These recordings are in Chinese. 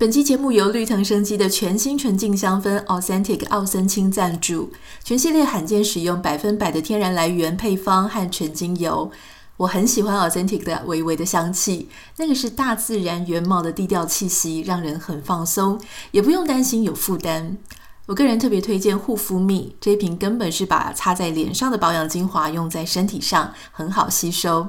本期节目由绿藤生机的全新纯净香氛 Authentic 奥森清赞助，全系列罕见使用百分百的天然来源配方和纯精油。我很喜欢 Authentic 的微微的香气，那个是大自然原貌的低调气息，让人很放松，也不用担心有负担。我个人特别推荐护肤蜜，这瓶根本是把擦在脸上的保养精华用在身体上，很好吸收。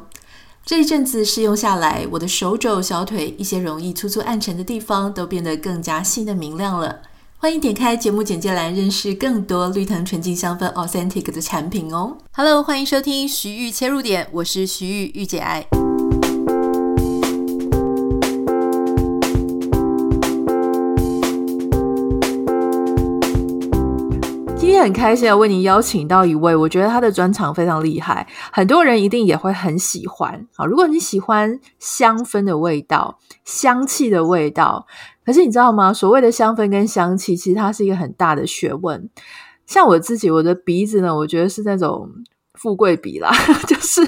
这一阵子试用下来，我的手肘、小腿一些容易粗粗暗沉的地方都变得更加细嫩明亮了。欢迎点开节目简介栏，认识更多绿藤纯净香氛 Authentic 的产品哦。Hello，欢迎收听徐玉切入点，我是徐玉玉姐爱。很开心的为你邀请到一位，我觉得他的专长非常厉害，很多人一定也会很喜欢。好，如果你喜欢香氛的味道、香气的味道，可是你知道吗？所谓的香氛跟香气，其实它是一个很大的学问。像我自己，我的鼻子呢，我觉得是那种富贵鼻啦，就是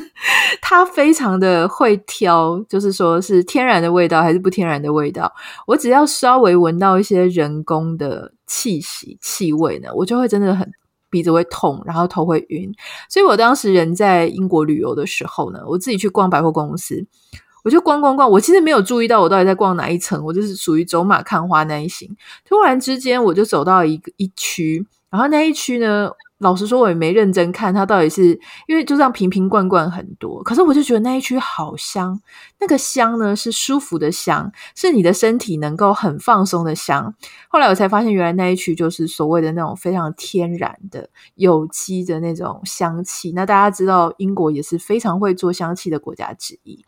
它非常的会挑，就是说是天然的味道还是不天然的味道。我只要稍微闻到一些人工的。气息、气味呢，我就会真的很鼻子会痛，然后头会晕。所以我当时人在英国旅游的时候呢，我自己去逛百货公司，我就逛逛逛，我其实没有注意到我到底在逛哪一层，我就是属于走马看花那一型。突然之间，我就走到一个一区，然后那一区呢。老实说，我也没认真看它到底是因为就这样瓶瓶罐罐很多，可是我就觉得那一区好香，那个香呢是舒服的香，是你的身体能够很放松的香。后来我才发现，原来那一区就是所谓的那种非常天然的有机的那种香气。那大家知道，英国也是非常会做香气的国家之一。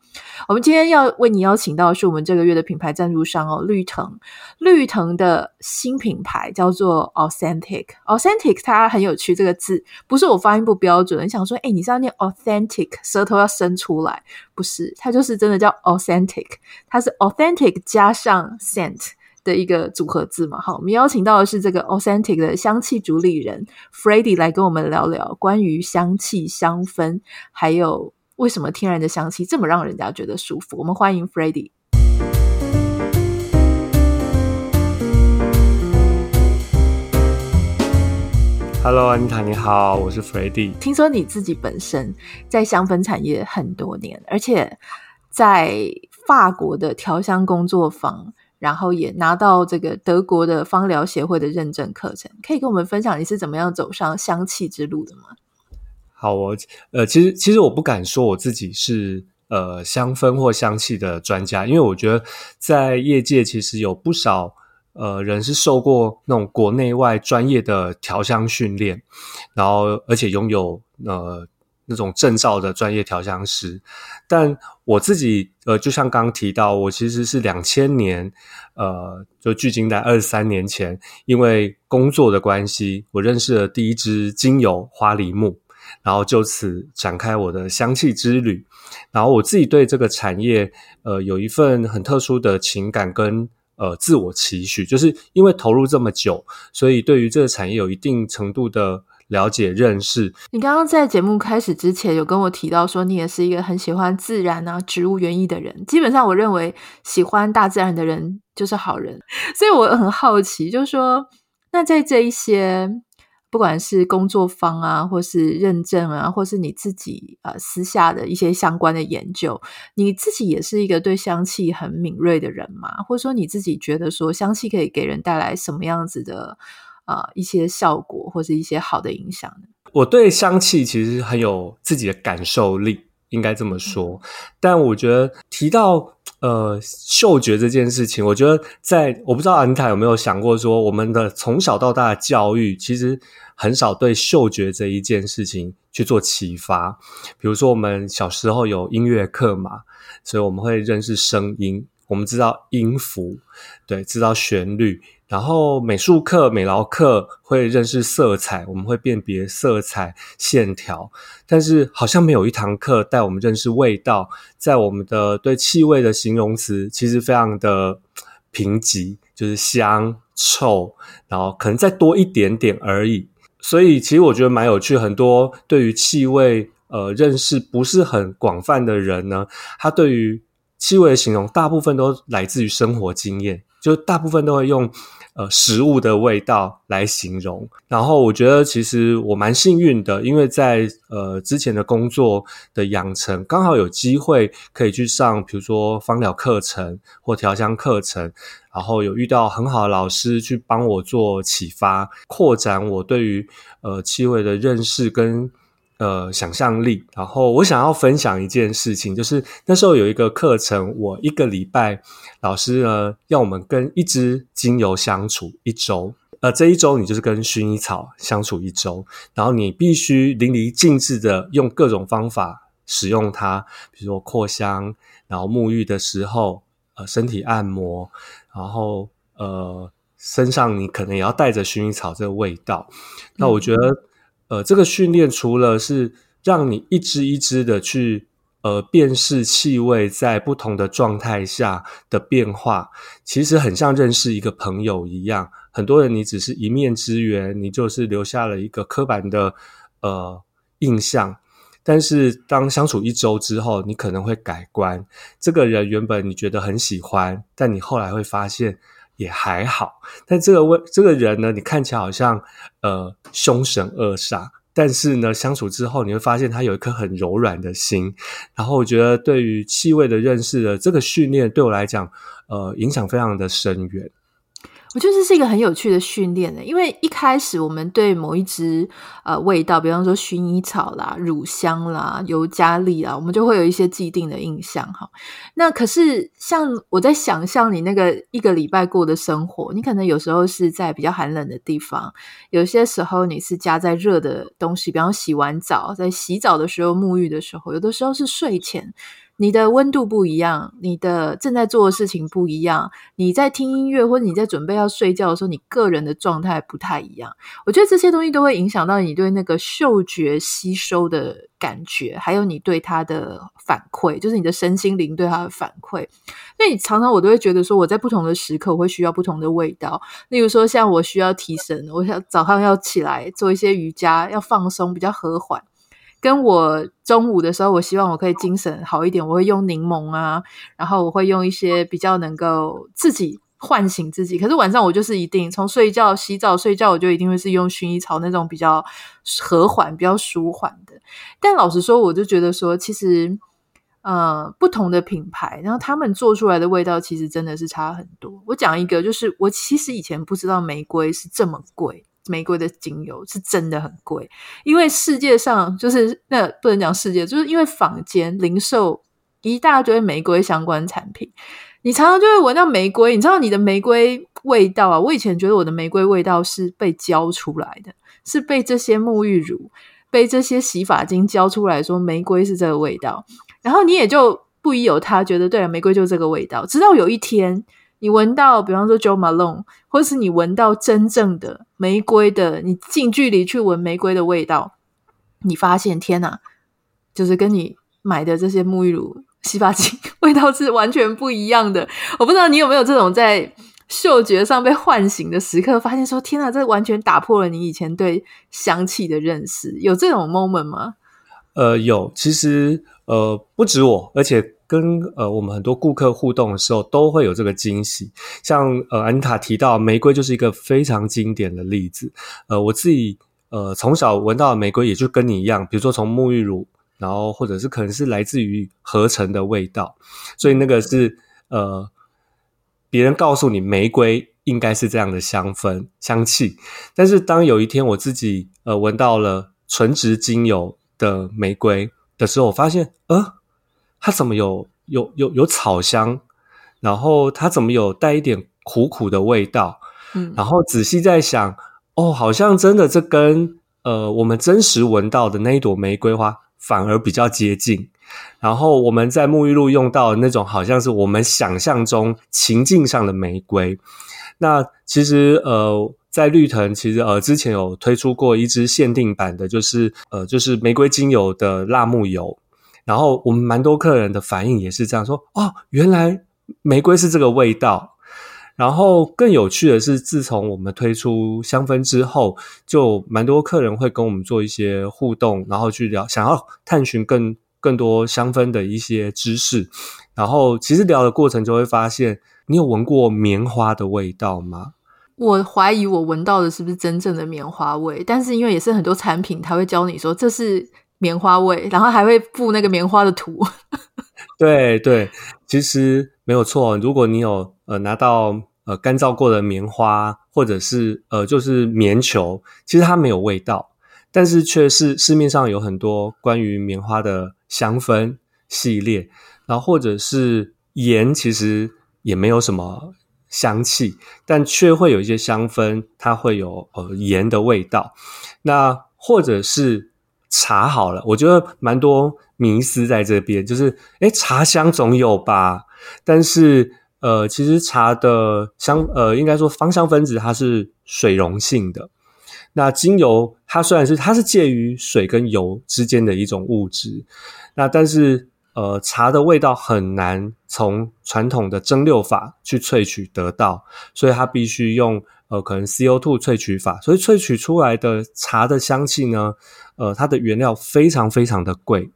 我们今天要为你邀请到的是我们这个月的品牌赞助商哦，绿藤。绿藤的新品牌叫做 Authentic，Authentic 它很有趣。这个字不是我发音不标准，你想说，哎，你是要念 authentic，舌头要伸出来，不是，它就是真的叫 authentic，它是 authentic 加上 scent 的一个组合字嘛。好，我们邀请到的是这个 authentic 的香气主理人 Freddy 来跟我们聊聊关于香气、香氛，还有为什么天然的香气这么让人家觉得舒服。我们欢迎 Freddy。Hello，安妮塔，你好，我是 Freddy。听说你自己本身在香氛产业很多年，而且在法国的调香工作坊，然后也拿到这个德国的芳疗协会的认证课程，可以跟我们分享你是怎么样走上香气之路的吗？好，我呃，其实其实我不敢说我自己是呃香氛或香气的专家，因为我觉得在业界其实有不少。呃，人是受过那种国内外专业的调香训练，然后而且拥有呃那种证照的专业调香师。但我自己呃，就像刚刚提到，我其实是两千年，呃，就距今在二十三年前，因为工作的关系，我认识了第一支精油花梨木，然后就此展开我的香气之旅。然后我自己对这个产业，呃，有一份很特殊的情感跟。呃，自我期许，就是因为投入这么久，所以对于这个产业有一定程度的了解认识。你刚刚在节目开始之前有跟我提到说，你也是一个很喜欢自然啊、植物园艺的人。基本上，我认为喜欢大自然的人就是好人。所以我很好奇，就是说，那在这一些。不管是工作方啊，或是认证啊，或是你自己呃私下的一些相关的研究，你自己也是一个对香气很敏锐的人嘛？或者说你自己觉得说香气可以给人带来什么样子的啊、呃、一些效果，或是一些好的影响呢？我对香气其实很有自己的感受力，应该这么说。嗯、但我觉得提到呃嗅觉这件事情，我觉得在我不知道安塔有没有想过说，我们的从小到大的教育其实。很少对嗅觉这一件事情去做启发，比如说我们小时候有音乐课嘛，所以我们会认识声音，我们知道音符，对，知道旋律。然后美术课、美劳课会认识色彩，我们会辨别色彩、线条。但是好像没有一堂课带我们认识味道，在我们的对气味的形容词其实非常的贫瘠，就是香、臭，然后可能再多一点点而已。所以，其实我觉得蛮有趣。很多对于气味，呃，认识不是很广泛的人呢，他对于气味的形容，大部分都来自于生活经验。就大部分都会用呃食物的味道来形容。然后我觉得其实我蛮幸运的，因为在呃之前的工作的养成，刚好有机会可以去上，比如说芳疗课程或调香课程，然后有遇到很好的老师去帮我做启发，扩展我对于呃气味的认识跟。呃，想象力。然后我想要分享一件事情，就是那时候有一个课程，我一个礼拜，老师呢要我们跟一支精油相处一周。呃，这一周你就是跟薰衣草相处一周，然后你必须淋漓尽致的用各种方法使用它，比如说扩香，然后沐浴的时候，呃，身体按摩，然后呃，身上你可能也要带着薰衣草这个味道。那我觉得。呃，这个训练除了是让你一支一支的去呃辨识气味在不同的状态下的变化，其实很像认识一个朋友一样。很多人你只是一面之缘，你就是留下了一个刻板的呃印象。但是当相处一周之后，你可能会改观。这个人原本你觉得很喜欢，但你后来会发现。也还好，但这个问这个人呢，你看起来好像呃凶神恶煞，但是呢，相处之后你会发现他有一颗很柔软的心。然后我觉得对于气味的认识的这个训练，对我来讲，呃，影响非常的深远。我觉得这是一个很有趣的训练呢，因为一开始我们对某一支呃味道，比方说薰衣草啦、乳香啦、尤加利啦，我们就会有一些既定的印象哈。那可是像我在想象你那个一个礼拜过的生活，你可能有时候是在比较寒冷的地方，有些时候你是加在热的东西，比方洗完澡，在洗澡的时候、沐浴的时候，有的时候是睡前。你的温度不一样，你的正在做的事情不一样，你在听音乐或者你在准备要睡觉的时候，你个人的状态不太一样。我觉得这些东西都会影响到你对那个嗅觉吸收的感觉，还有你对它的反馈，就是你的身心灵对它的反馈。那你常常我都会觉得说，我在不同的时刻我会需要不同的味道。例如说，像我需要提神，我想早上要起来做一些瑜伽，要放松，比较和缓。跟我中午的时候，我希望我可以精神好一点，我会用柠檬啊，然后我会用一些比较能够自己唤醒自己。可是晚上我就是一定从睡觉、洗澡、睡觉，我就一定会是用薰衣草那种比较和缓、比较舒缓的。但老实说，我就觉得说，其实呃，不同的品牌，然后他们做出来的味道，其实真的是差很多。我讲一个，就是我其实以前不知道玫瑰是这么贵。玫瑰的精油是真的很贵，因为世界上就是那不能讲世界，就是因为坊间零售一大堆玫瑰相关产品，你常常就会闻到玫瑰。你知道你的玫瑰味道啊？我以前觉得我的玫瑰味道是被教出来的，是被这些沐浴乳、被这些洗发精教出来说玫瑰是这个味道，然后你也就不疑有他，觉得对了，玫瑰就是这个味道。直到有一天。你闻到，比方说 Jo Malone，或是你闻到真正的玫瑰的，你近距离去闻玫瑰的味道，你发现天哪，就是跟你买的这些沐浴乳、洗发精 味道是完全不一样的。我不知道你有没有这种在嗅觉上被唤醒的时刻，发现说天哪，这完全打破了你以前对香气的认识。有这种 moment 吗？呃，有，其实呃不止我，而且。跟呃我们很多顾客互动的时候，都会有这个惊喜。像呃安塔提到玫瑰，就是一个非常经典的例子。呃，我自己呃从小闻到的玫瑰，也就跟你一样，比如说从沐浴乳，然后或者是可能是来自于合成的味道，所以那个是呃别人告诉你玫瑰应该是这样的香氛香气。但是当有一天我自己呃闻到了纯植精油的玫瑰的时候，我发现呃。它怎么有有有有草香，然后它怎么有带一点苦苦的味道？嗯，然后仔细在想，哦，好像真的这跟呃我们真实闻到的那一朵玫瑰花反而比较接近。然后我们在沐浴露用到的那种，好像是我们想象中情境上的玫瑰。那其实呃，在绿藤其实呃之前有推出过一支限定版的，就是呃就是玫瑰精油的辣木油。然后我们蛮多客人的反应也是这样说：哦，原来玫瑰是这个味道。然后更有趣的是，自从我们推出香氛之后，就蛮多客人会跟我们做一些互动，然后去聊，想要探寻更更多香氛的一些知识。然后其实聊的过程就会发现，你有闻过棉花的味道吗？我怀疑我闻到的是不是真正的棉花味，但是因为也是很多产品，他会教你说这是棉花味，然后还会附那个棉花的图。对对，其实没有错。如果你有呃拿到呃干燥过的棉花，或者是呃就是棉球，其实它没有味道，但是却是市面上有很多关于棉花的香氛系列，然后或者是盐，其实也没有什么香气，但却会有一些香氛，它会有呃盐的味道。那或者是茶好了，我觉得蛮多。迷思在这边，就是诶茶香总有吧？但是呃，其实茶的香呃，应该说芳香分子它是水溶性的。那精油它虽然是它是介于水跟油之间的一种物质，那但是呃，茶的味道很难从传统的蒸馏法去萃取得到，所以它必须用呃可能 CO2 萃取法，所以萃取出来的茶的香气呢，呃，它的原料非常非常的贵。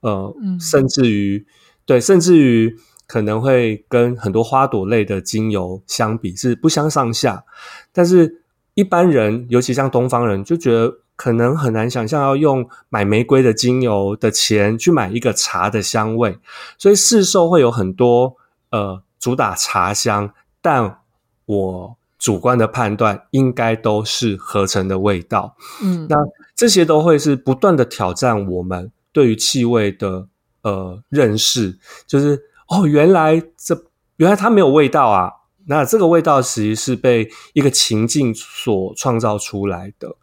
呃，甚至于，对，甚至于可能会跟很多花朵类的精油相比是不相上下。但是一般人，尤其像东方人，就觉得可能很难想象要用买玫瑰的精油的钱去买一个茶的香味。所以市售会有很多呃主打茶香，但我主观的判断应该都是合成的味道。嗯，那这些都会是不断的挑战我们。对于气味的呃认识，就是哦，原来这原来它没有味道啊。那这个味道其实是被一个情境所创造出来的。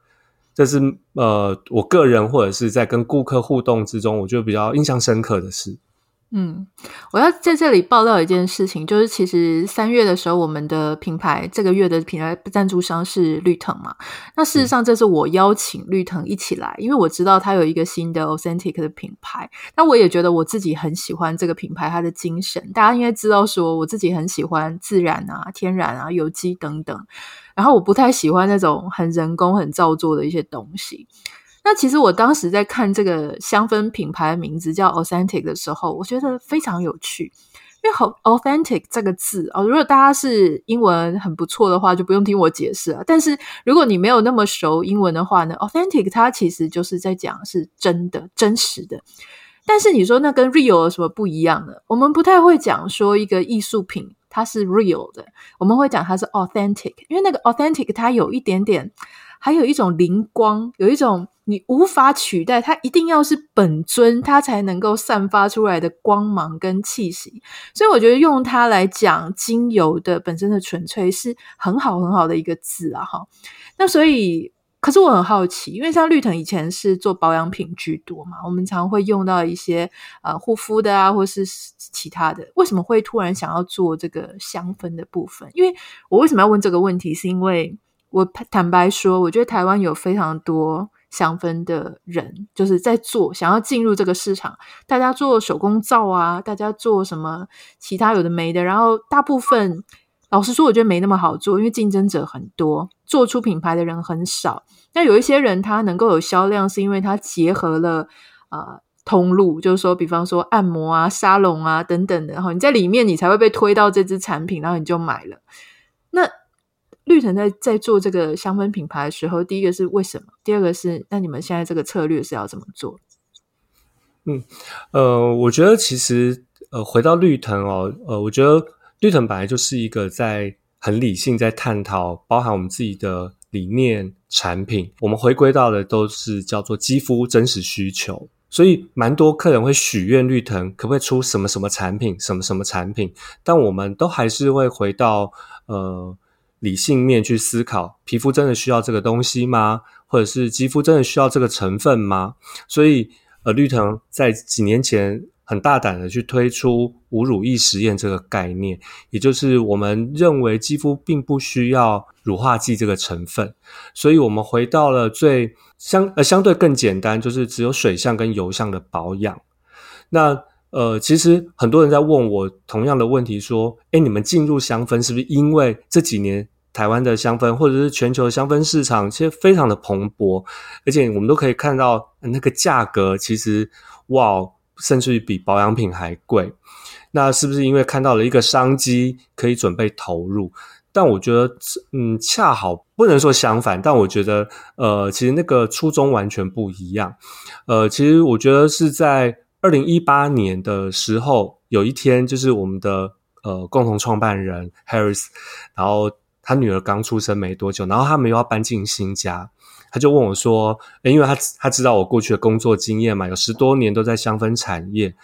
这是呃，我个人或者是在跟顾客互动之中，我觉得比较印象深刻的事。嗯，我要在这里报道一件事情，就是其实三月的时候，我们的品牌这个月的品牌赞助商是绿藤嘛。那事实上，这是我邀请绿藤一起来，因为我知道他有一个新的 Authentic 的品牌。那我也觉得我自己很喜欢这个品牌，它的精神。大家应该知道，说我自己很喜欢自然啊、天然啊、有机等等。然后我不太喜欢那种很人工、很造作的一些东西。那其实我当时在看这个香氛品牌的名字叫 Authentic 的时候，我觉得非常有趣，因为好 Authentic 这个字哦，如果大家是英文很不错的话，就不用听我解释了。但是如果你没有那么熟英文的话呢，Authentic 它其实就是在讲是真的、真实的。但是你说那跟 real 有什么不一样呢？我们不太会讲说一个艺术品它是 real 的，我们会讲它是 authentic，因为那个 authentic 它有一点点。还有一种灵光，有一种你无法取代，它一定要是本尊，它才能够散发出来的光芒跟气息。所以我觉得用它来讲精油的本身的纯粹是很好很好的一个字啊！哈，那所以，可是我很好奇，因为像绿藤以前是做保养品居多嘛，我们常会用到一些呃护肤的啊，或是其他的，为什么会突然想要做这个香氛的部分？因为我为什么要问这个问题？是因为我坦白说，我觉得台湾有非常多香氛的人，就是在做，想要进入这个市场。大家做手工皂啊，大家做什么其他有的没的，然后大部分老实说，我觉得没那么好做，因为竞争者很多，做出品牌的人很少。那有一些人他能够有销量，是因为他结合了呃通路，就是说，比方说按摩啊、沙龙啊等等的，然后你在里面，你才会被推到这支产品，然后你就买了。那绿藤在在做这个香氛品牌的时候，第一个是为什么？第二个是那你们现在这个策略是要怎么做？嗯，呃，我觉得其实呃，回到绿藤哦，呃，我觉得绿藤本来就是一个在很理性在探讨，包含我们自己的理念、产品，我们回归到的都是叫做肌肤真实需求，所以蛮多客人会许愿绿藤可不可以出什么什么产品，什么什么产品，但我们都还是会回到呃。理性面去思考，皮肤真的需要这个东西吗？或者是肌肤真的需要这个成分吗？所以，呃，绿藤在几年前很大胆的去推出无乳液实验这个概念，也就是我们认为肌肤并不需要乳化剂这个成分，所以我们回到了最相呃相对更简单，就是只有水相跟油相的保养。那呃，其实很多人在问我同样的问题，说：“诶，你们进入香氛是不是因为这几年？”台湾的香氛，或者是全球的香氛市场，其实非常的蓬勃，而且我们都可以看到那个价格，其实哇，甚至于比保养品还贵。那是不是因为看到了一个商机，可以准备投入？但我觉得，嗯，恰好不能说相反，但我觉得，呃，其实那个初衷完全不一样。呃，其实我觉得是在二零一八年的时候，有一天，就是我们的呃共同创办人 Harris，然后他女儿刚出生没多久，然后他们又要搬进新家，他就问我说，诶，因为他他知道我过去的工作经验嘛，有十多年都在香氛产业。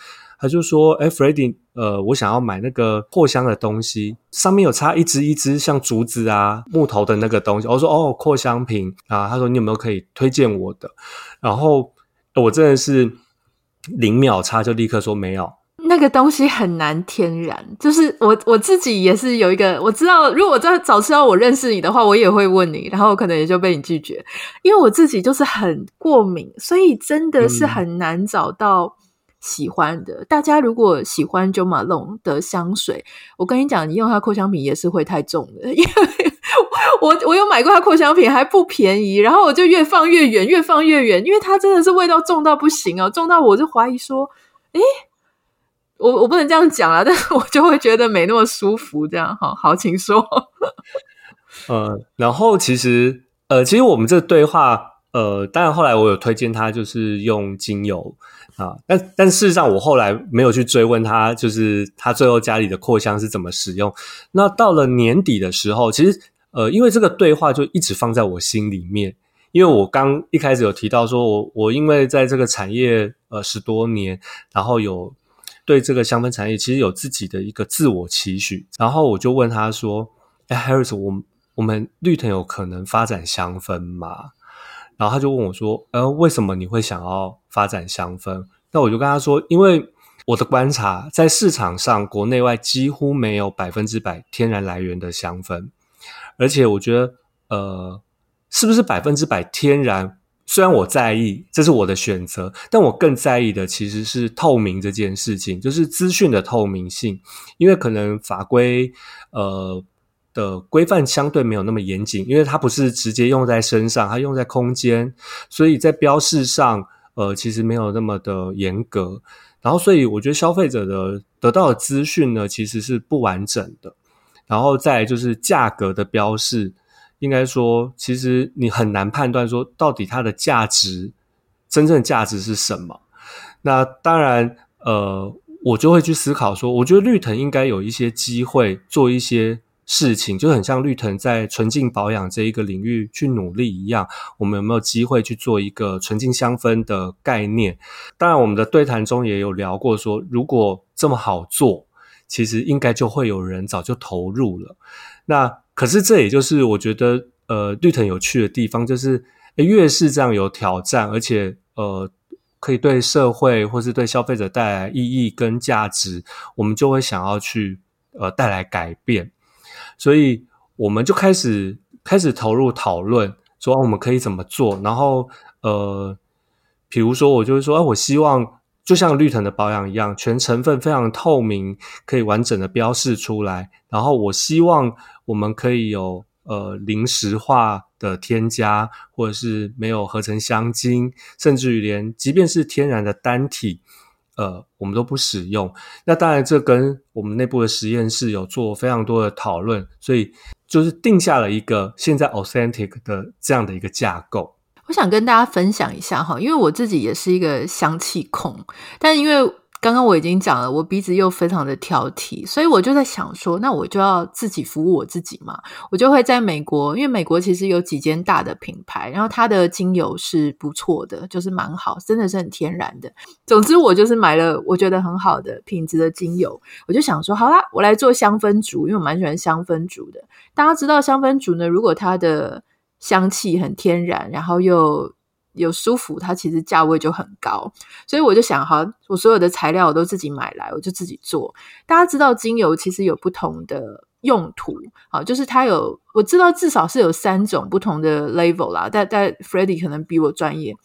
他就说：“哎，Freddy，呃，我想要买那个扩香的东西，上面有插一支一支像竹子啊、木头的那个东西。”我说：“哦，扩香瓶啊。”他说：“你有没有可以推荐我的？”然后我真的是零秒差就立刻说没有。那个东西很难天然，就是我我自己也是有一个，我知道，如果我在早知道我认识你的话，我也会问你，然后可能也就被你拒绝，因为我自己就是很过敏，所以真的是很难找到。喜欢的，大家如果喜欢 Jo Malone 的香水，我跟你讲，你用它扩香瓶也是会太重的，因为我我有买过它扩香瓶，还不便宜，然后我就越放越远，越放越远，因为它真的是味道重到不行哦，重到我就怀疑说，诶，我我不能这样讲啦，但是我就会觉得没那么舒服，这样好好，请说。呃，然后其实呃，其实我们这个对话，呃，当然后来我有推荐他，就是用精油。啊，但但事实上，我后来没有去追问他，就是他最后家里的扩香是怎么使用。那到了年底的时候，其实呃，因为这个对话就一直放在我心里面，因为我刚一开始有提到说我，我我因为在这个产业呃十多年，然后有对这个香氛产业其实有自己的一个自我期许，然后我就问他说：“哎，Harris，我我们绿藤有可能发展香氛吗？”然后他就问我说：“呃，为什么你会想要发展香氛？”那我就跟他说：“因为我的观察，在市场上，国内外几乎没有百分之百天然来源的香氛，而且我觉得，呃，是不是百分之百天然？虽然我在意，这是我的选择，但我更在意的其实是透明这件事情，就是资讯的透明性，因为可能法规，呃。”的规范相对没有那么严谨，因为它不是直接用在身上，它用在空间，所以在标示上，呃，其实没有那么的严格。然后，所以我觉得消费者的得到的资讯呢，其实是不完整的。然后再来就是价格的标示，应该说，其实你很难判断说到底它的价值，真正的价值是什么。那当然，呃，我就会去思考说，我觉得绿藤应该有一些机会做一些。事情就很像绿藤在纯净保养这一个领域去努力一样，我们有没有机会去做一个纯净香氛的概念？当然，我们的对谈中也有聊过说，如果这么好做，其实应该就会有人早就投入了。那可是这也就是我觉得呃绿藤有趣的地方，就是越是这样有挑战，而且呃可以对社会或是对消费者带来意义跟价值，我们就会想要去呃带来改变。所以我们就开始开始投入讨论，说我们可以怎么做。然后呃，比如说我就是说，我希望就像绿藤的保养一样，全成分非常透明，可以完整的标示出来。然后我希望我们可以有呃零石化的添加，或者是没有合成香精，甚至于连即便是天然的单体。呃，我们都不使用。那当然，这跟我们内部的实验室有做非常多的讨论，所以就是定下了一个现在 authentic 的这样的一个架构。我想跟大家分享一下哈，因为我自己也是一个香气控，但因为。刚刚我已经讲了，我鼻子又非常的挑剔，所以我就在想说，那我就要自己服务我自己嘛。我就会在美国，因为美国其实有几间大的品牌，然后它的精油是不错的，就是蛮好，真的是很天然的。总之，我就是买了我觉得很好的品质的精油，我就想说，好啦，我来做香氛组，因为我蛮喜欢香氛组的。大家知道香氛组呢，如果它的香气很天然，然后又有舒服，它其实价位就很高，所以我就想，好，我所有的材料我都自己买来，我就自己做。大家知道精油其实有不同的用途，好，就是它有，我知道至少是有三种不同的 level 啦。但但 Freddy 可能比我专业。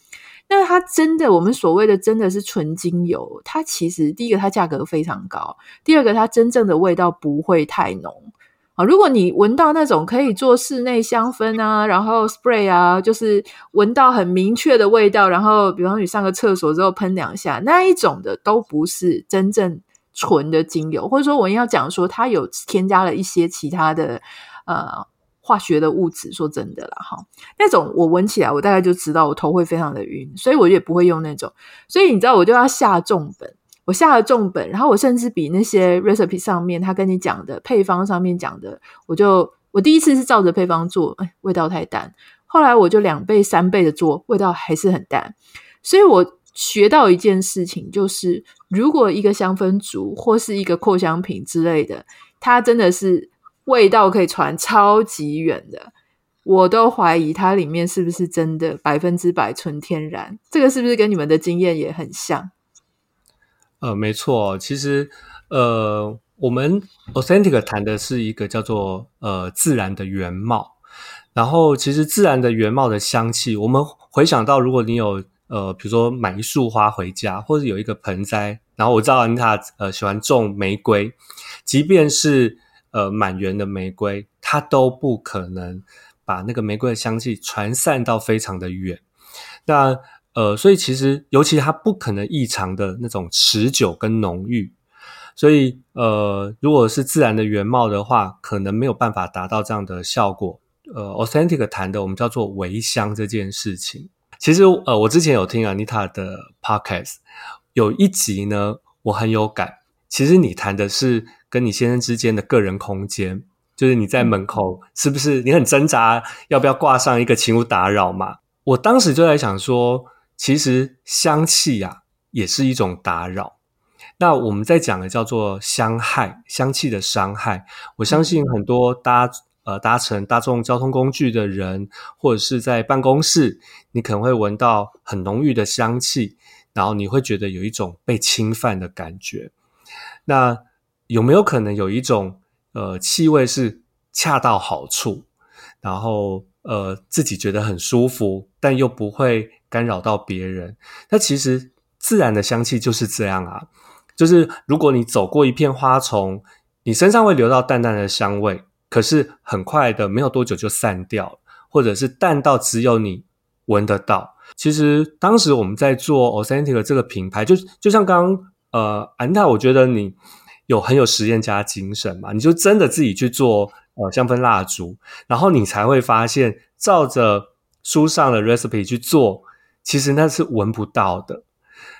那它真的，我们所谓的真的是纯精油，它其实第一个它价格非常高，第二个它真正的味道不会太浓。啊，如果你闻到那种可以做室内香氛啊，然后 spray 啊，就是闻到很明确的味道，然后比方你上个厕所之后喷两下，那一种的都不是真正纯的精油，或者说我要讲说它有添加了一些其他的呃化学的物质。说真的啦，哈，那种我闻起来，我大概就知道我头会非常的晕，所以我也不会用那种。所以你知道，我就要下重本，我下了重本，然后我甚至比那些 recipe 上面他跟你讲的配方上面讲的，我就我第一次是照着配方做，哎，味道太淡。后来我就两倍、三倍的做，味道还是很淡。所以我学到一件事情，就是如果一个香氛组或是一个扩香品之类的，它真的是味道可以传超级远的，我都怀疑它里面是不是真的百分之百纯天然。这个是不是跟你们的经验也很像？呃，没错，其实呃，我们 Authentic 谈的是一个叫做呃自然的原貌。然后，其实自然的原貌的香气，我们回想到，如果你有呃，比如说买一束花回家，或者有一个盆栽，然后我知道安塔呃喜欢种玫瑰，即便是呃满园的玫瑰，它都不可能把那个玫瑰的香气传散到非常的远。那呃，所以其实尤其它不可能异常的那种持久跟浓郁，所以呃，如果是自然的原貌的话，可能没有办法达到这样的效果。呃，Authentic 谈的我们叫做微香这件事情。其实，呃，我之前有听 Anita 的 Podcast，有一集呢，我很有感。其实你谈的是跟你先生之间的个人空间，就是你在门口是不是你很挣扎要不要挂上一个请勿打扰嘛？我当时就在想说，其实香气啊也是一种打扰。那我们在讲的叫做香害，香气的伤害。我相信很多搭。呃，搭乘大众交通工具的人，或者是在办公室，你可能会闻到很浓郁的香气，然后你会觉得有一种被侵犯的感觉。那有没有可能有一种呃气味是恰到好处，然后呃自己觉得很舒服，但又不会干扰到别人？那其实自然的香气就是这样啊，就是如果你走过一片花丛，你身上会留到淡淡的香味。可是很快的，没有多久就散掉了，或者是淡到只有你闻得到。其实当时我们在做 Authentic 这个品牌，就就像刚刚呃安踏，我觉得你有很有实验家精神嘛，你就真的自己去做呃香氛蜡烛，然后你才会发现，照着书上的 recipe 去做，其实那是闻不到的。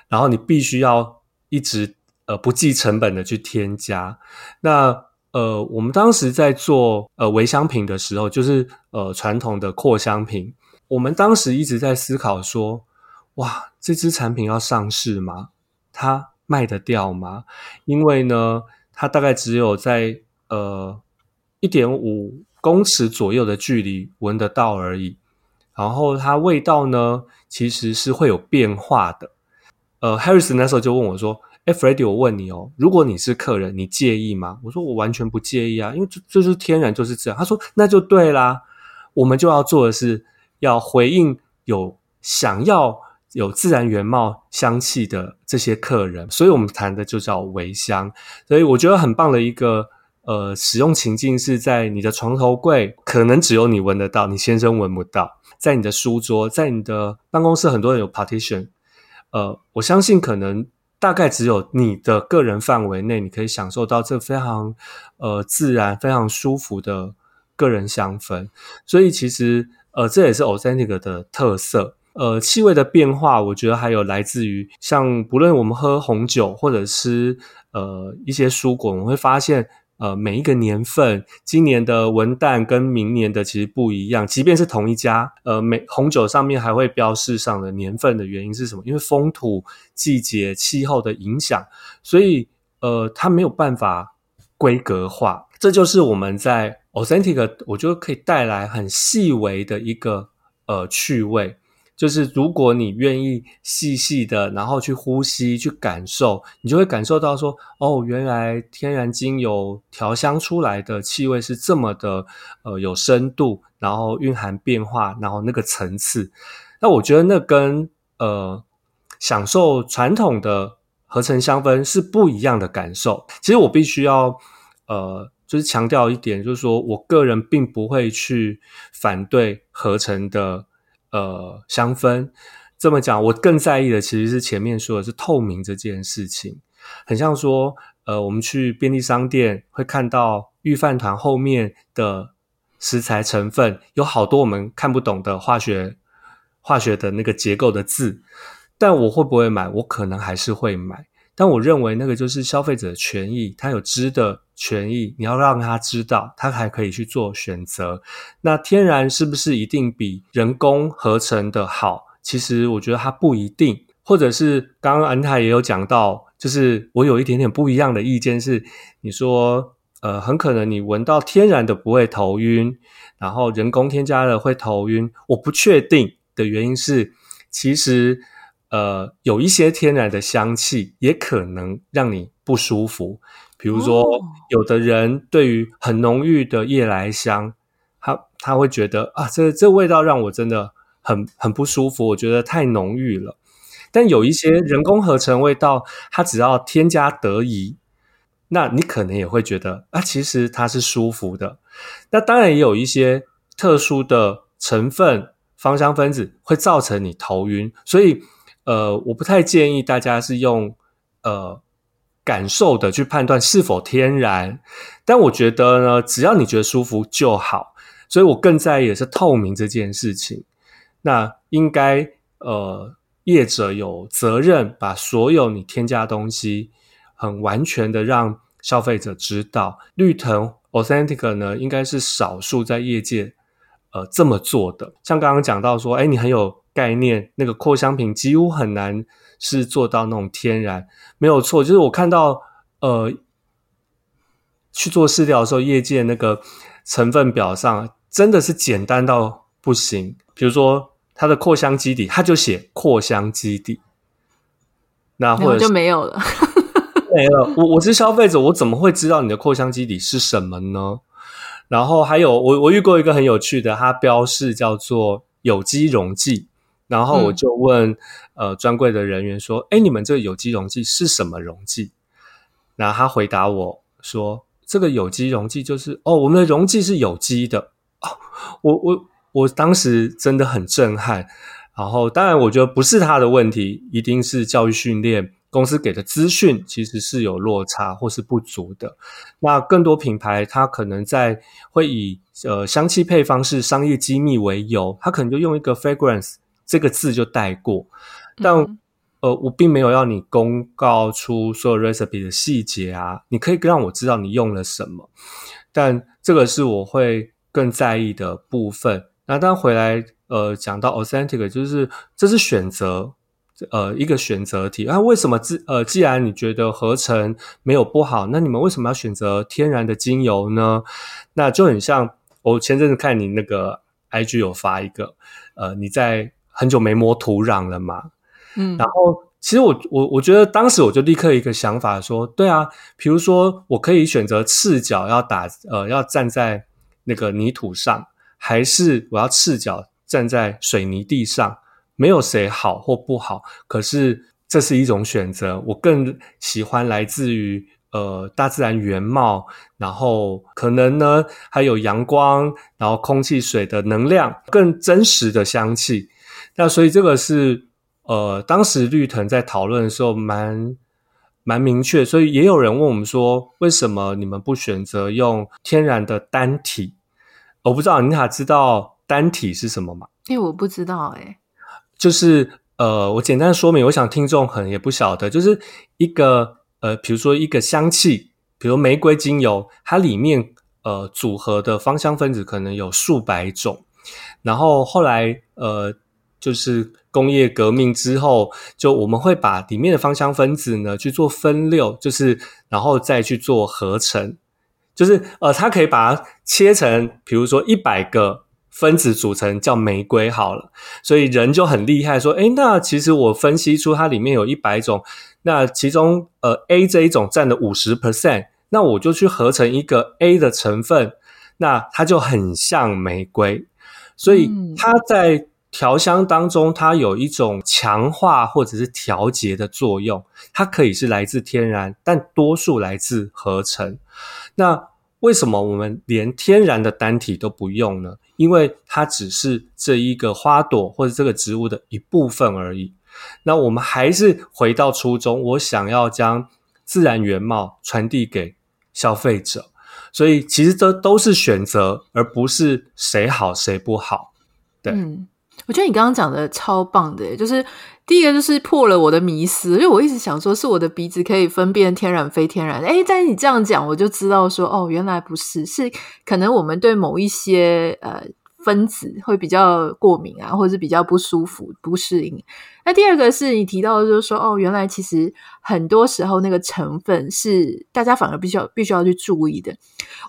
然后你必须要一直呃不计成本的去添加那。呃，我们当时在做呃微香品的时候，就是呃传统的扩香品。我们当时一直在思考说，哇，这支产品要上市吗？它卖得掉吗？因为呢，它大概只有在呃一点五公尺左右的距离闻得到而已。然后它味道呢，其实是会有变化的。呃，Harris 那时候就问我说。哎，Freddy，我问你哦，如果你是客人，你介意吗？我说我完全不介意啊，因为这这是天然就是这样。他说那就对啦，我们就要做的是要回应有想要有自然原貌香气的这些客人，所以我们谈的就叫微香。所以我觉得很棒的一个呃使用情境是在你的床头柜，可能只有你闻得到，你先生闻不到；在你的书桌，在你的办公室，很多人有 partition，呃，我相信可能。大概只有你的个人范围内，你可以享受到这非常呃自然、非常舒服的个人香氛。所以其实呃这也是 Authentic 的特色。呃，气味的变化，我觉得还有来自于像不论我们喝红酒或者吃呃一些蔬果，我们会发现。呃，每一个年份，今年的文旦跟明年的其实不一样。即便是同一家，呃，每红酒上面还会标示上的年份的原因是什么？因为风土、季节、气候的影响，所以呃，它没有办法规格化。这就是我们在 Authentic，我觉得可以带来很细微的一个呃趣味。就是如果你愿意细细的，然后去呼吸、去感受，你就会感受到说，哦，原来天然精油调香出来的气味是这么的，呃，有深度，然后蕴含变化，然后那个层次。那我觉得那跟呃享受传统的合成香氛是不一样的感受。其实我必须要呃，就是强调一点，就是说我个人并不会去反对合成的。呃，香氛这么讲，我更在意的其实是前面说的是透明这件事情。很像说，呃，我们去便利商店会看到御饭团后面的食材成分有好多我们看不懂的化学化学的那个结构的字，但我会不会买？我可能还是会买。但我认为那个就是消费者的权益，他有知的权益，你要让他知道，他还可以去做选择。那天然是不是一定比人工合成的好？其实我觉得它不一定。或者是刚刚安泰也有讲到，就是我有一点点不一样的意见是，你说呃，很可能你闻到天然的不会头晕，然后人工添加的会头晕。我不确定的原因是，其实。呃，有一些天然的香气也可能让你不舒服，比如说，有的人对于很浓郁的夜来香，他他会觉得啊，这这味道让我真的很很不舒服，我觉得太浓郁了。但有一些人工合成味道，它只要添加得宜，那你可能也会觉得啊，其实它是舒服的。那当然也有一些特殊的成分，芳香分子会造成你头晕，所以。呃，我不太建议大家是用呃感受的去判断是否天然，但我觉得呢，只要你觉得舒服就好。所以我更在意的是透明这件事情。那应该呃业者有责任把所有你添加的东西很完全的让消费者知道。绿藤 Authentic 呢，应该是少数在业界呃这么做的。像刚刚讲到说，哎，你很有。概念，那个扩香瓶几乎很难是做到那种天然，没有错。就是我看到呃去做试调的时候，业界那个成分表上真的是简单到不行。比如说它的扩香基底，它就写扩香基底，那或者就没有了，没了。我我是消费者，我怎么会知道你的扩香基底是什么呢？然后还有我我遇过一个很有趣的，它标示叫做有机溶剂。然后我就问，嗯、呃，专柜的人员说：“哎，你们这个有机溶剂是什么溶剂？”然后他回答我说：“这个有机溶剂就是哦，我们的溶剂是有机的。”哦，我我我当时真的很震撼。然后，当然，我觉得不是他的问题，一定是教育训练公司给的资讯其实是有落差或是不足的。那更多品牌，它可能在会以呃香气配方是商业机密为由，它可能就用一个 fragrance。这个字就带过，但、嗯、呃，我并没有要你公告出所有 recipe 的细节啊。你可以让我知道你用了什么，但这个是我会更在意的部分。那当回来呃讲到 authentic，就是这是选择呃一个选择题啊。为什么自呃既然你觉得合成没有不好，那你们为什么要选择天然的精油呢？那就很像我前阵子看你那个 IG 有发一个呃你在。很久没摸土壤了嘛，嗯，然后其实我我我觉得当时我就立刻一个想法说，对啊，比如说我可以选择赤脚要打呃要站在那个泥土上，还是我要赤脚站在水泥地上，没有谁好或不好，可是这是一种选择，我更喜欢来自于呃大自然原貌，然后可能呢还有阳光，然后空气水的能量，更真实的香气。那所以这个是呃，当时绿藤在讨论的时候蛮蛮明确，所以也有人问我们说，为什么你们不选择用天然的单体？我不知道你塔知道单体是什么吗？因为我不知道诶，就是呃，我简单说明，我想听众可能也不晓得，就是一个呃，比如说一个香气，比如玫瑰精油，它里面呃组合的芳香分子可能有数百种，然后后来呃。就是工业革命之后，就我们会把里面的芳香分子呢去做分六，就是然后再去做合成，就是呃，它可以把它切成，比如说一百个分子组成叫玫瑰好了，所以人就很厉害，说，诶，那其实我分析出它里面有一百种，那其中呃 A 这一种占了五十 percent，那我就去合成一个 A 的成分，那它就很像玫瑰，所以它在。调香当中，它有一种强化或者是调节的作用，它可以是来自天然，但多数来自合成。那为什么我们连天然的单体都不用呢？因为它只是这一个花朵或者这个植物的一部分而已。那我们还是回到初衷，我想要将自然原貌传递给消费者。所以其实这都是选择，而不是谁好谁不好。对，我觉得你刚刚讲的超棒的，就是第一个就是破了我的迷思，因为我一直想说是我的鼻子可以分辨天然非天然，诶，但你这样讲，我就知道说哦，原来不是，是可能我们对某一些呃。分子会比较过敏啊，或者是比较不舒服、不适应。那第二个是你提到，就是说，哦，原来其实很多时候那个成分是大家反而必须要必须要去注意的。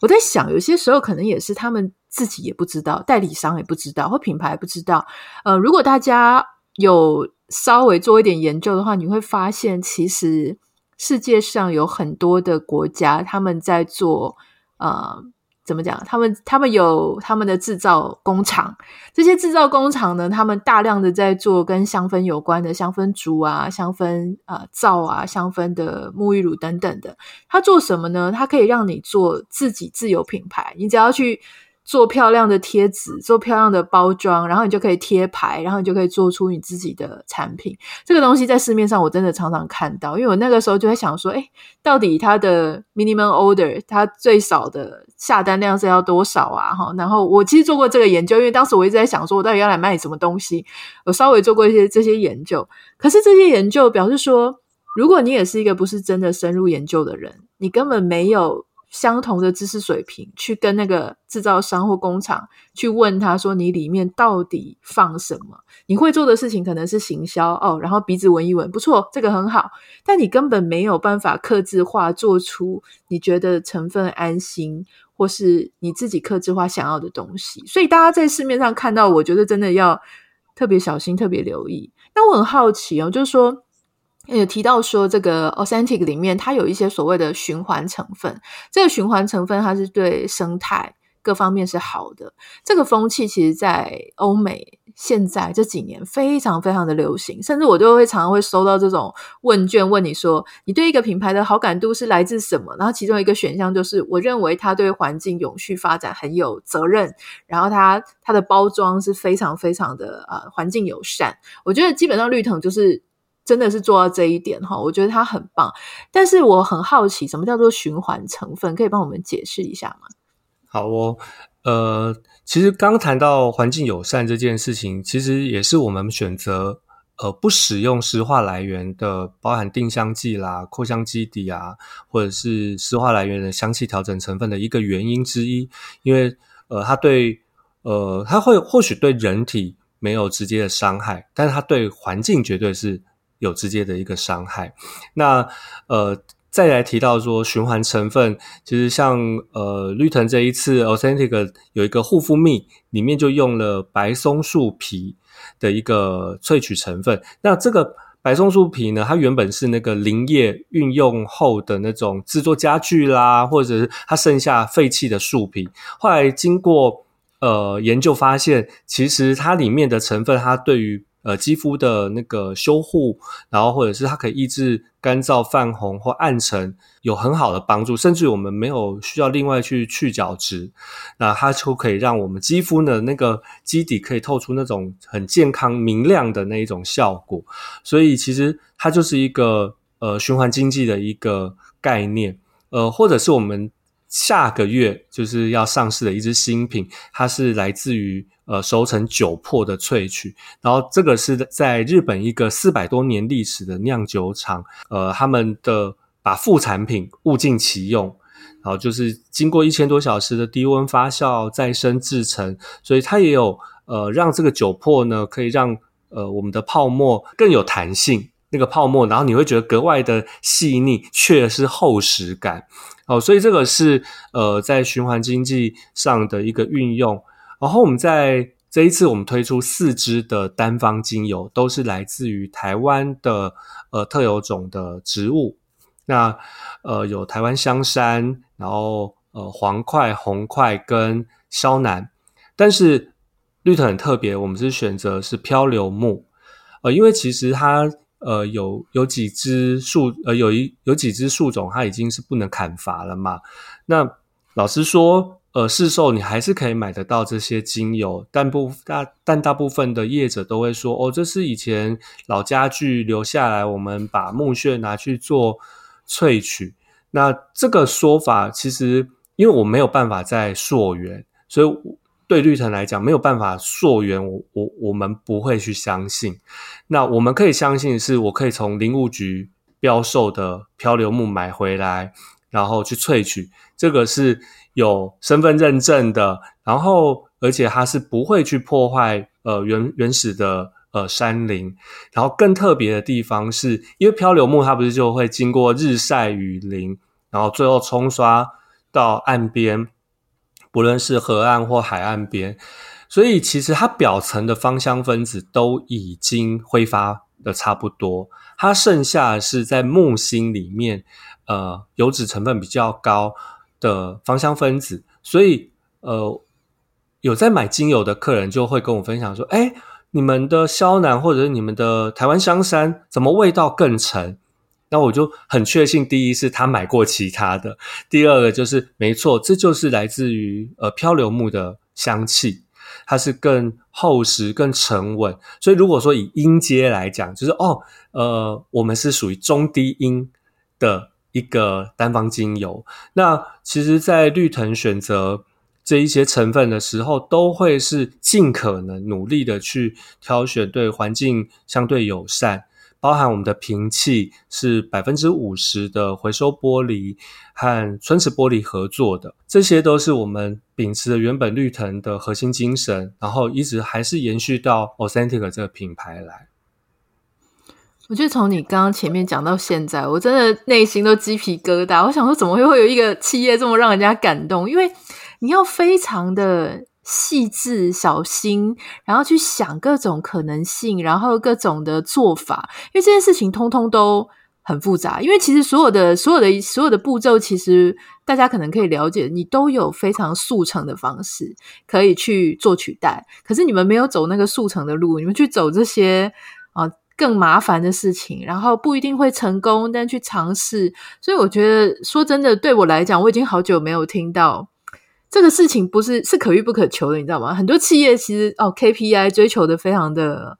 我在想，有些时候可能也是他们自己也不知道，代理商也不知道，或品牌不知道。呃，如果大家有稍微做一点研究的话，你会发现，其实世界上有很多的国家，他们在做呃。怎么讲？他们他们有他们的制造工厂，这些制造工厂呢，他们大量的在做跟香氛有关的香氛烛啊、香氛啊、皂啊、香氛的沐浴乳等等的。他做什么呢？他可以让你做自己自有品牌，你只要去。做漂亮的贴纸，做漂亮的包装，然后你就可以贴牌，然后你就可以做出你自己的产品。这个东西在市面上我真的常常看到，因为我那个时候就会想说，诶，到底它的 minimum order，它最少的下单量是要多少啊？哈，然后我其实做过这个研究，因为当时我一直在想说，我到底要来卖什么东西？我稍微做过一些这些研究，可是这些研究表示说，如果你也是一个不是真的深入研究的人，你根本没有。相同的知识水平，去跟那个制造商或工厂去问他说：“你里面到底放什么？”你会做的事情可能是行销哦，然后鼻子闻一闻，不错，这个很好。但你根本没有办法克制化，做出你觉得成分安心，或是你自己克制化想要的东西。所以大家在市面上看到，我觉得真的要特别小心，特别留意。那我很好奇哦，就是说。有提到说，这个 Authentic 里面它有一些所谓的循环成分，这个循环成分它是对生态各方面是好的。这个风气其实，在欧美现在这几年非常非常的流行，甚至我就会常常会收到这种问卷，问你说，你对一个品牌的好感度是来自什么？然后其中一个选项就是，我认为它对环境永续发展很有责任，然后它它的包装是非常非常的呃环境友善。我觉得基本上绿藤就是。真的是做到这一点哈，我觉得它很棒。但是我很好奇，什么叫做循环成分？可以帮我们解释一下吗？好哦，呃，其实刚谈到环境友善这件事情，其实也是我们选择呃不使用石化来源的，包含定香剂啦、扩香基底啊，或者是石化来源的香气调整成分的一个原因之一。因为呃，它对呃，它会或许对人体没有直接的伤害，但是它对环境绝对是。有直接的一个伤害。那呃，再来提到说循环成分，其实像呃绿藤这一次 Authentic 有一个护肤蜜，里面就用了白松树皮的一个萃取成分。那这个白松树皮呢，它原本是那个林业运用后的那种制作家具啦，或者是它剩下废弃的树皮，后来经过呃研究发现，其实它里面的成分，它对于呃，肌肤的那个修护，然后或者是它可以抑制干燥、泛红或暗沉，有很好的帮助。甚至我们没有需要另外去去角质，那它就可以让我们肌肤的那个基底可以透出那种很健康、明亮的那一种效果。所以其实它就是一个呃循环经济的一个概念。呃，或者是我们下个月就是要上市的一支新品，它是来自于。呃，熟成酒粕的萃取，然后这个是在日本一个四百多年历史的酿酒厂，呃，他们的把副产品物尽其用，然后就是经过一千多小时的低温发酵再生制成，所以它也有呃让这个酒粕呢可以让呃我们的泡沫更有弹性，那个泡沫，然后你会觉得格外的细腻，却是厚实感，哦，所以这个是呃在循环经济上的一个运用。然后我们在这一次，我们推出四支的单方精油，都是来自于台湾的呃特有种的植物。那呃有台湾香山，然后呃黄块、红块跟萧楠。但是绿藤很特别，我们是选择是漂流木，呃，因为其实它呃有有几只树呃有一有几只树种，它已经是不能砍伐了嘛。那老实说。呃，市售你还是可以买得到这些精油，但不大，但大部分的业者都会说，哦，这是以前老家具留下来，我们把木屑拿去做萃取。那这个说法其实，因为我没有办法再溯源，所以对绿藤来讲没有办法溯源，我我我们不会去相信。那我们可以相信是，我可以从林务局标售的漂流木买回来，然后去萃取，这个是有身份认证的，然后而且它是不会去破坏呃原原始的。呃，山林，然后更特别的地方是，因为漂流木它不是就会经过日晒雨淋，然后最后冲刷到岸边，不论是河岸或海岸边，所以其实它表层的芳香分子都已经挥发的差不多，它剩下是在木心里面，呃，油脂成分比较高的芳香分子，所以呃，有在买精油的客人就会跟我分享说，哎。你们的萧楠或者是你们的台湾香山，怎么味道更沉？那我就很确信，第一是他买过其他的，第二个就是没错，这就是来自于呃漂流木的香气，它是更厚实、更沉稳。所以如果说以音阶来讲，就是哦，呃，我们是属于中低音的一个单方精油。那其实，在绿藤选择。这一些成分的时候，都会是尽可能努力的去挑选对环境相对友善，包含我们的瓶器是百分之五十的回收玻璃和春瓷玻璃合作的，这些都是我们秉持的原本绿藤的核心精神，然后一直还是延续到 Authentic 这个品牌来。我觉得从你刚刚前面讲到现在，我真的内心都鸡皮疙瘩。我想说，怎么会会有一个企业这么让人家感动？因为你要非常的细致、小心，然后去想各种可能性，然后各种的做法，因为这件事情通通都很复杂。因为其实所有的、所有的、所有的步骤，其实大家可能可以了解，你都有非常速成的方式可以去做取代。可是你们没有走那个速成的路，你们去走这些啊更麻烦的事情，然后不一定会成功，但去尝试。所以我觉得，说真的，对我来讲，我已经好久没有听到。这个事情不是是可遇不可求的，你知道吗？很多企业其实哦，KPI 追求的非常的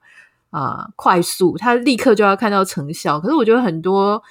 啊、快速，他立刻就要看到成效。可是我觉得很多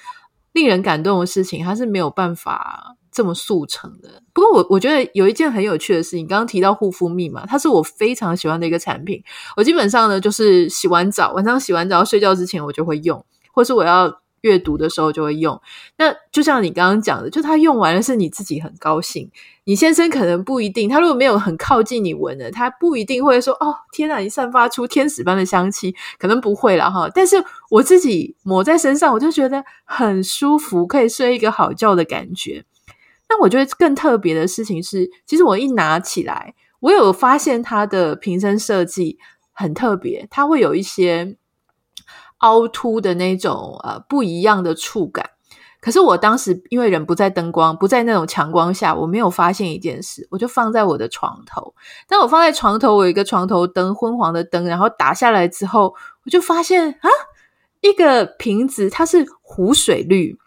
令人感动的事情，它是没有办法这么速成的。不过我我觉得有一件很有趣的事情，刚刚提到护肤蜜嘛，它是我非常喜欢的一个产品。我基本上呢，就是洗完澡，晚上洗完澡睡觉之前我就会用，或是我要。阅读的时候就会用，那就像你刚刚讲的，就它用完了是你自己很高兴，你先生可能不一定，他如果没有很靠近你闻的，他不一定会说哦，天哪，你散发出天使般的香气，可能不会了哈。但是我自己抹在身上，我就觉得很舒服，可以睡一个好觉的感觉。那我觉得更特别的事情是，其实我一拿起来，我有发现它的瓶身设计很特别，它会有一些。凹凸的那种呃不一样的触感，可是我当时因为人不在灯光，不在那种强光下，我没有发现一件事，我就放在我的床头。但我放在床头，我有一个床头灯，昏黄的灯，然后打下来之后，我就发现啊，一个瓶子它是湖水绿。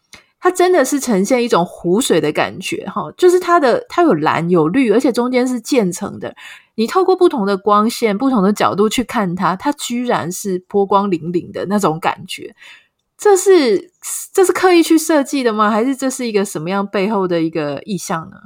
它真的是呈现一种湖水的感觉，哈，就是它的它有蓝有绿，而且中间是渐层的。你透过不同的光线、不同的角度去看它，它居然是波光粼粼的那种感觉。这是这是刻意去设计的吗？还是这是一个什么样背后的一个意象呢？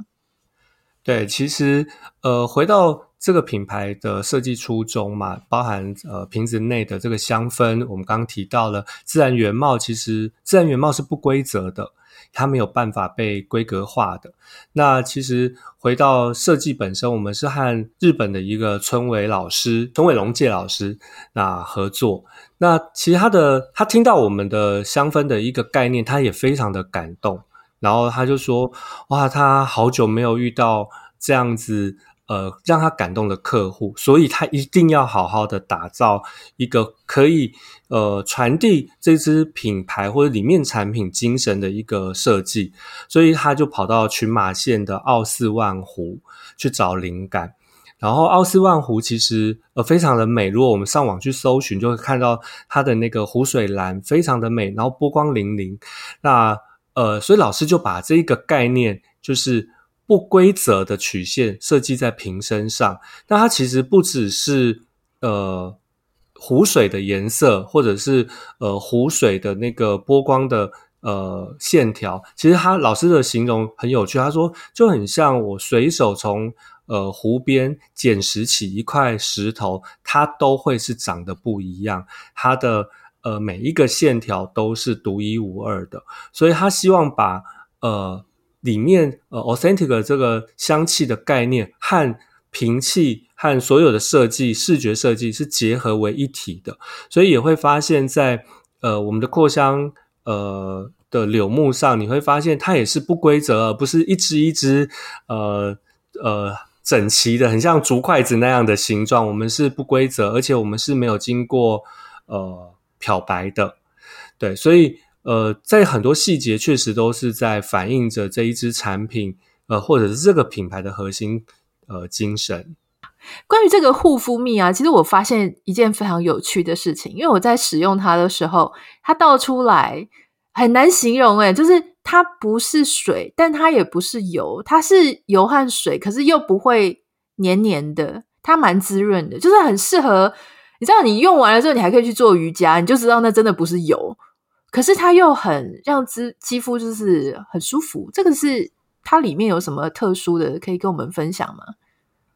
对，其实呃，回到。这个品牌的设计初衷嘛，包含呃瓶子内的这个香氛，我们刚刚提到了自然原貌，其实自然原貌是不规则的，它没有办法被规格化的。那其实回到设计本身，我们是和日本的一个村尾老师、村尾龙介老师那合作。那其实他的他听到我们的香氛的一个概念，他也非常的感动，然后他就说：“哇，他好久没有遇到这样子。”呃，让他感动的客户，所以他一定要好好的打造一个可以呃传递这支品牌或者里面产品精神的一个设计，所以他就跑到群马县的奥斯万湖去找灵感。然后奥斯万湖其实呃非常的美，如果我们上网去搜寻，就会看到它的那个湖水蓝非常的美，然后波光粼粼。那呃，所以老师就把这一个概念就是。不规则的曲线设计在瓶身上，那它其实不只是呃湖水的颜色，或者是呃湖水的那个波光的呃线条，其实他老师的形容很有趣，他说就很像我随手从呃湖边捡拾起一块石头，它都会是长得不一样，它的呃每一个线条都是独一无二的，所以他希望把呃里面呃 authentic 这个香气的概念和瓶器和所有的设计、视觉设计是结合为一体的，所以也会发现在，在呃我们的扩香呃的柳木上，你会发现它也是不规则，而不是一支一支呃呃整齐的，很像竹筷子那样的形状。我们是不规则，而且我们是没有经过呃漂白的，对，所以呃在很多细节确实都是在反映着这一支产品呃或者是这个品牌的核心。呃，精神。关于这个护肤蜜啊，其实我发现一件非常有趣的事情，因为我在使用它的时候，它倒出来很难形容，诶，就是它不是水，但它也不是油，它是油和水，可是又不会黏黏的，它蛮滋润的，就是很适合。你知道，你用完了之后，你还可以去做瑜伽，你就知道那真的不是油，可是它又很让肌肌肤就是很舒服。这个是。它里面有什么特殊的可以跟我们分享吗？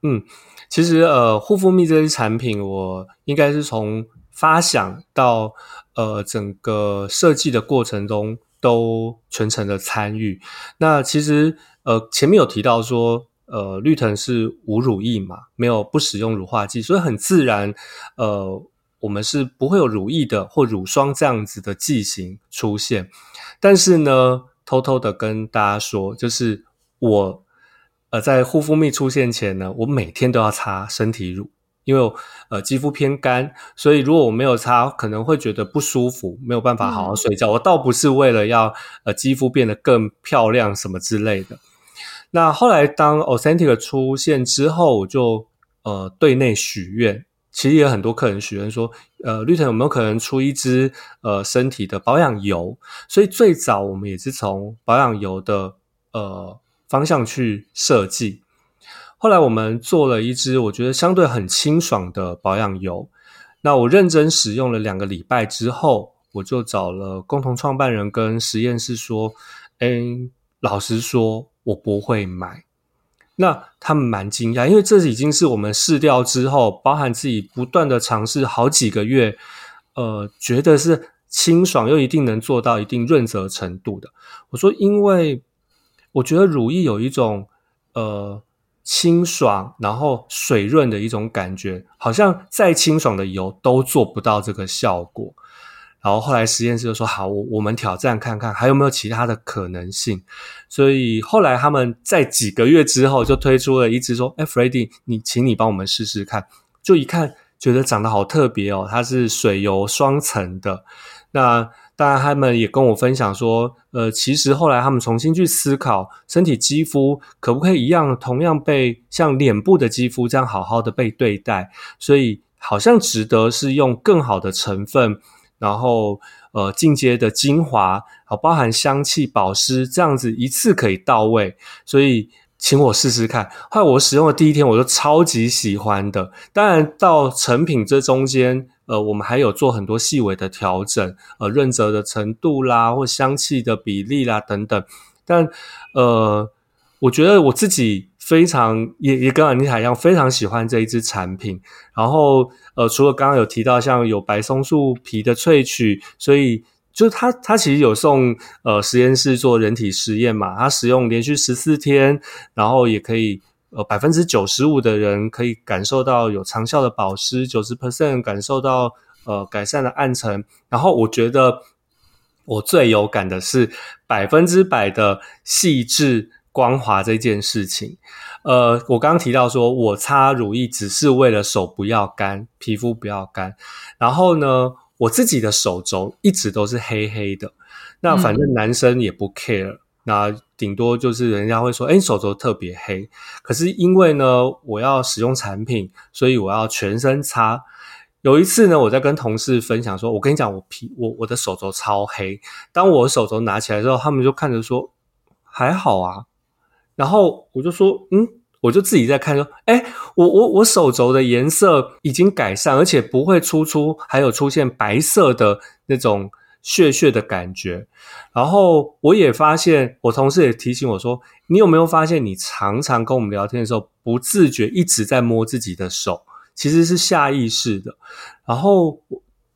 嗯，其实呃，护肤蜜这些产品，我应该是从发想到呃整个设计的过程中都全程的参与。那其实呃前面有提到说，呃绿藤是无乳液嘛，没有不使用乳化剂，所以很自然呃我们是不会有乳液的或乳霜这样子的剂型出现。但是呢，偷偷的跟大家说，就是我呃在护肤蜜出现前呢，我每天都要擦身体乳，因为呃肌肤偏干，所以如果我没有擦，可能会觉得不舒服，没有办法好好睡觉。嗯、我倒不是为了要呃肌肤变得更漂亮什么之类的。那后来当 Authentic 出现之后，我就呃对内许愿。其实也有很多客人许愿说，呃，绿藤有没有可能出一支呃身体的保养油？所以最早我们也是从保养油的呃方向去设计。后来我们做了一支我觉得相对很清爽的保养油。那我认真使用了两个礼拜之后，我就找了共同创办人跟实验室说：“哎，老实说，我不会买。”那他们蛮惊讶，因为这已经是我们试掉之后，包含自己不断的尝试好几个月，呃，觉得是清爽又一定能做到一定润泽程度的。我说，因为我觉得乳液有一种呃清爽，然后水润的一种感觉，好像再清爽的油都做不到这个效果。然后后来实验室就说：“好，我我们挑战看看还有没有其他的可能性。”所以后来他们在几个月之后就推出了一支说：“哎，Freddy，你请你帮我们试试看。”就一看觉得长得好特别哦，它是水油双层的。那当然他们也跟我分享说：“呃，其实后来他们重新去思考，身体肌肤可不可以一样，同样被像脸部的肌肤这样好好的被对待，所以好像值得是用更好的成分。”然后，呃，进阶的精华，好，包含香气、保湿，这样子一次可以到位，所以请我试试看。后来我使用的第一天，我就超级喜欢的。当然，到成品这中间，呃，我们还有做很多细微的调整，呃，润泽的程度啦，或香气的比例啦等等。但，呃，我觉得我自己。非常也也跟安妮塔一样，非常喜欢这一支产品。然后呃，除了刚刚有提到像有白松树皮的萃取，所以就是它它其实有送呃实验室做人体实验嘛，它使用连续十四天，然后也可以呃百分之九十五的人可以感受到有长效的保湿，九十 percent 感受到呃改善的暗沉。然后我觉得我最有感的是百分之百的细致。光滑这件事情，呃，我刚刚提到说，我擦乳液只是为了手不要干，皮肤不要干。然后呢，我自己的手肘一直都是黑黑的。那反正男生也不 care，嗯，那顶多就是人家会说，诶，手肘特别黑。可是因为呢，我要使用产品，所以我要全身擦。有一次呢，我在跟同事分享说，我跟你讲，我皮我我的手肘超黑。当我手肘拿起来之后，他们就看着说，还好啊。然后我就说，嗯，我就自己在看，说，诶，我我我手肘的颜色已经改善，而且不会粗粗，还有出现白色的那种屑屑的感觉。然后我也发现，我同事也提醒我说：“你有没有发现，你常常跟我们聊天的时候，不自觉一直在摸自己的手，其实是下意识的。”然后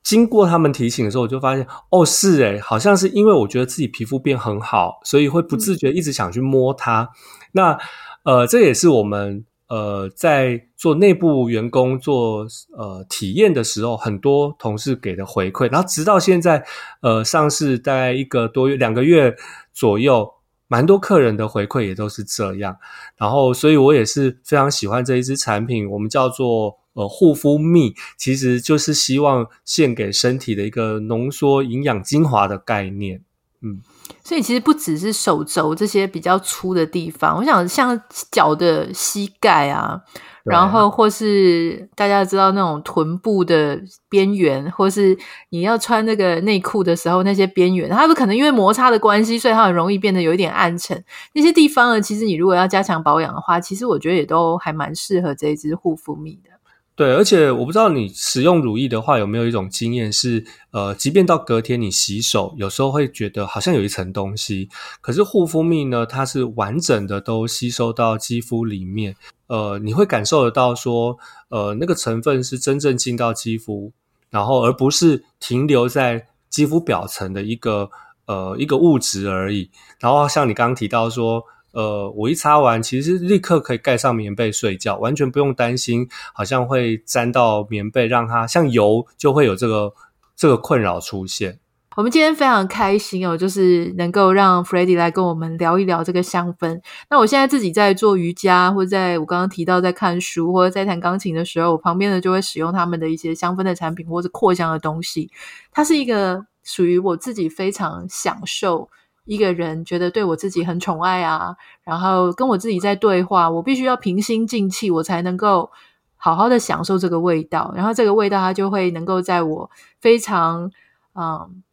经过他们提醒的时候，我就发现，哦，是诶，好像是因为我觉得自己皮肤变很好，所以会不自觉一直想去摸它。那呃，这也是我们。呃，在做内部员工做呃体验的时候，很多同事给的回馈，然后直到现在，呃，上市大概一个多月、两个月左右，蛮多客人的回馈也都是这样。然后，所以我也是非常喜欢这一支产品，我们叫做呃护肤蜜，其实就是希望献给身体的一个浓缩营养精华的概念，嗯。所以其实不只是手肘这些比较粗的地方，我想像脚的膝盖啊，然后或是大家知道那种臀部的边缘，或是你要穿那个内裤的时候那些边缘，它不可能因为摩擦的关系，所以它很容易变得有一点暗沉。那些地方呢，其实你如果要加强保养的话，其实我觉得也都还蛮适合这一支护肤蜜的。对，而且我不知道你使用乳液的话有没有一种经验是，呃，即便到隔天你洗手，有时候会觉得好像有一层东西，可是护肤蜜呢，它是完整的都吸收到肌肤里面，呃，你会感受得到说，呃，那个成分是真正进到肌肤，然后而不是停留在肌肤表层的一个呃一个物质而已。然后像你刚刚提到说。呃，我一擦完，其实立刻可以盖上棉被睡觉，完全不用担心，好像会沾到棉被，让它像油，就会有这个这个困扰出现。我们今天非常开心哦，就是能够让 Freddy 来跟我们聊一聊这个香氛。那我现在自己在做瑜伽，或者在我刚刚提到在看书，或者在弹钢琴的时候，我旁边呢就会使用他们的一些香氛的产品，或者扩香的东西。它是一个属于我自己非常享受。一个人觉得对我自己很宠爱啊，然后跟我自己在对话，我必须要平心静气，我才能够好好的享受这个味道。然后这个味道它就会能够在我非常嗯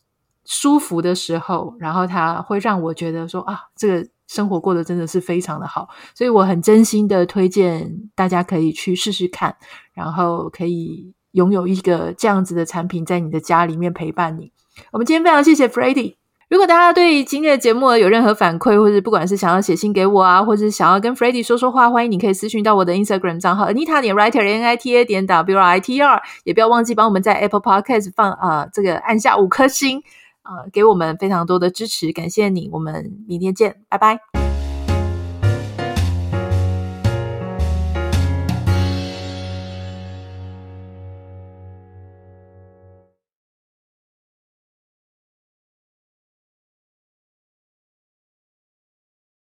舒服的时候，然后它会让我觉得说啊，这个生活过得真的是非常的好。所以我很真心的推荐大家可以去试试看，然后可以拥有一个这样子的产品在你的家里面陪伴你。我们今天非常谢谢 Freddy。如果大家对今天的节目有任何反馈，或者不管是想要写信给我啊，或者是想要跟 Freddie 说说话，欢迎你可以私讯到我的 Instagram 账号 Anita 点 Writer N I T A 点 W I T R，也不要忘记帮我们在 Apple Podcast 放啊、呃、这个按下五颗星啊、呃，给我们非常多的支持，感谢你，我们明天见，拜拜。